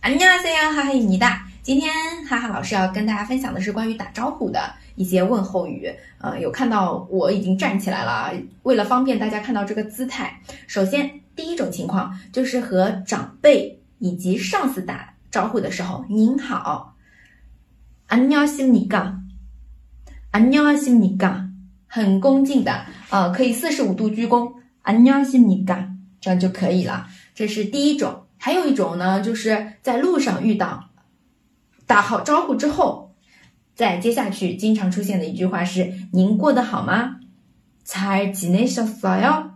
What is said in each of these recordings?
안녕하세요，哈哈입니다。今天哈哈老师要跟大家分享的是关于打招呼的一些问候语。呃，有看到我已经站起来了，为了方便大家看到这个姿态，首先第一种情况就是和长辈以及上司打招呼的时候，您好，안녕하십니 까， 안녕하십니 까， 很恭敬的，呃，可以四十五度鞠躬，안녕하십니 까， 这样就可以了。这是第一种。 还有一种呢，就是在路上遇到，打好招呼之后，再接下去经常出现的一句话是：“您过得好吗？”잘지내셨어 요？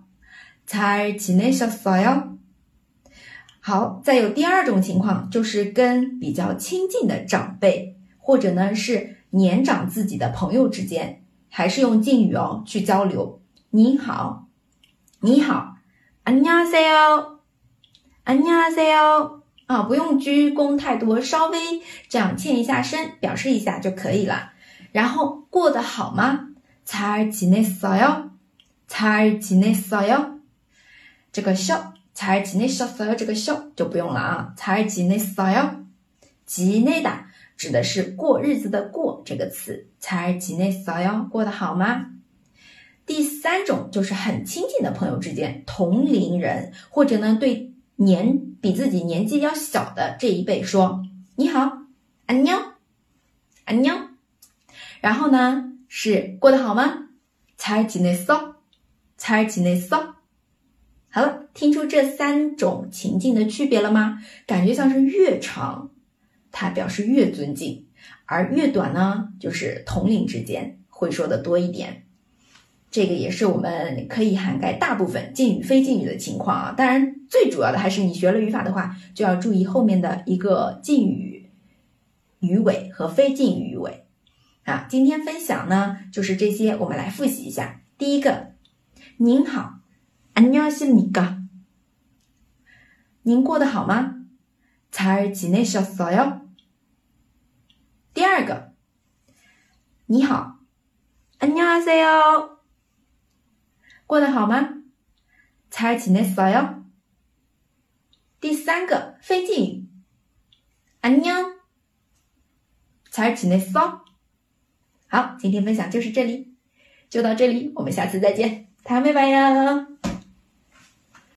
잘지내셨어 요？ 好，再有第二种情况，就是跟比较亲近的长辈，或者呢是年长自己的朋友之间，还是用敬语哦去交流。你好，你好，안녕하세 요。 안녕하세요啊，不用鞠躬太多，稍微这样欠一下身，表示一下就可以了。然后过得好吗？잘지냈어 요？ 잘지냈어 요？ 这个笑，잘지냈었어 요？ 这个笑就不用了啊。잘지냈어 요？ 지내다指的是过日子的过这个词。잘지냈어 요？ 过得好吗？第三种就是很亲近的朋友之间，同龄人或者呢对。 年比自己年纪要小的这一辈说：“你好，安妞，安妞。”然后呢是过得好吗？才几内骚，才几内骚。好了，听出这三种情境的区别了吗？感觉像是越长，它表示越尊敬，而越短呢，就是同龄之间会说的多一点。这个也是我们可以涵盖大部分敬语、非敬语的情况啊。当然，最主要的还是你学了语法的话，就要注意后面的一个敬语语尾和非敬语语尾啊。今天分享呢，就是这些，我们来复习一下。第一个，您好，안녕하십니 까？ 您过得好吗？잘지내셨어 요？ 第二个，你好，안녕하세 요。 过得好吗？잘지냈어 요？ 第三个非敬语，안녕잘지냈어好，今天分享就是这里，就到这里，我们下次再见，다음에봐요